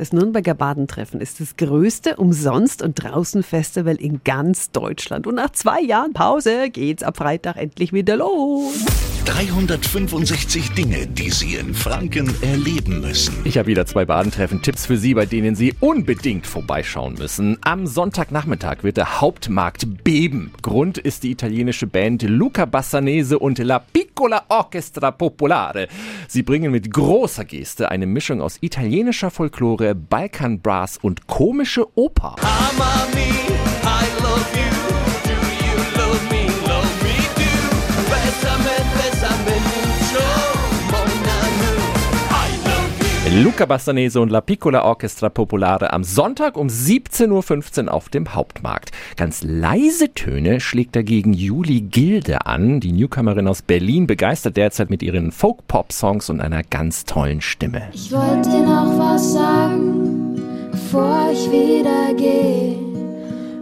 Das Nürnberger Badentreffen ist das größte Umsonst- und Draußenfestival in ganz Deutschland. Und nach zwei Jahren Pause geht's ab Freitag endlich wieder los. 365 Dinge, die Sie in Franken erleben müssen. Ich habe wieder zwei Badentreffen-Tipps für Sie, bei denen Sie unbedingt vorbeischauen müssen. Am Sonntagnachmittag wird der Hauptmarkt beben. Grund ist die italienische Band Luca Bassanese und La Piccola Orchestra Popolare. Sie bringen mit großer Geste eine Mischung aus italienischer Folklore, Balkan Brass und komische Oper. Amami, Luca Bassanese und La Piccola Orchestra Popolare am Sonntag um 17.15 Uhr auf dem Hauptmarkt. Ganz leise Töne schlägt dagegen Juli Gilde an. Die Newcomerin aus Berlin begeistert derzeit mit ihren Folk-Pop-Songs und einer ganz tollen Stimme. Ich wollte dir noch was sagen, bevor ich wieder gehe.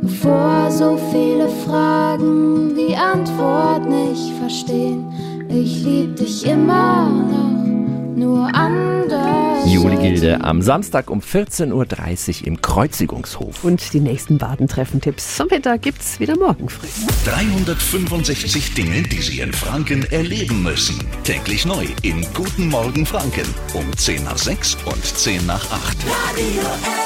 Bevor so viele Fragen die Antwort nicht verstehen. Ich lieb dich immer noch, anders. Juli Gilde am Samstag um 14.30 Uhr im Kreuzigungshof. Und die nächsten Badentreffen-Tipps zum Mittag gibt's wieder morgen früh. 365 Dinge, die Sie in Franken erleben müssen. Täglich neu in Guten Morgen Franken um 10 nach 6 und 10 nach 8.